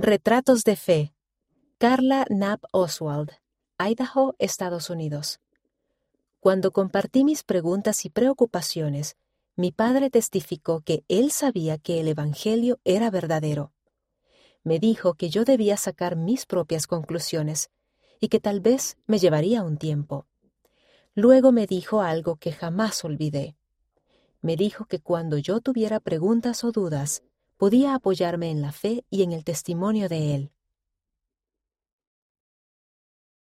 Retratos de Fe. Carla Knapp Oswald, Idaho, Estados Unidos. Cuando compartí mis preguntas y preocupaciones, mi padre testificó que él sabía que el Evangelio era verdadero. Me dijo que yo debía sacar mis propias conclusiones y que tal vez me llevaría un tiempo. Luego me dijo algo que jamás olvidé. Me dijo que cuando yo tuviera preguntas o dudas, podía apoyarme en la fe y en el testimonio de él.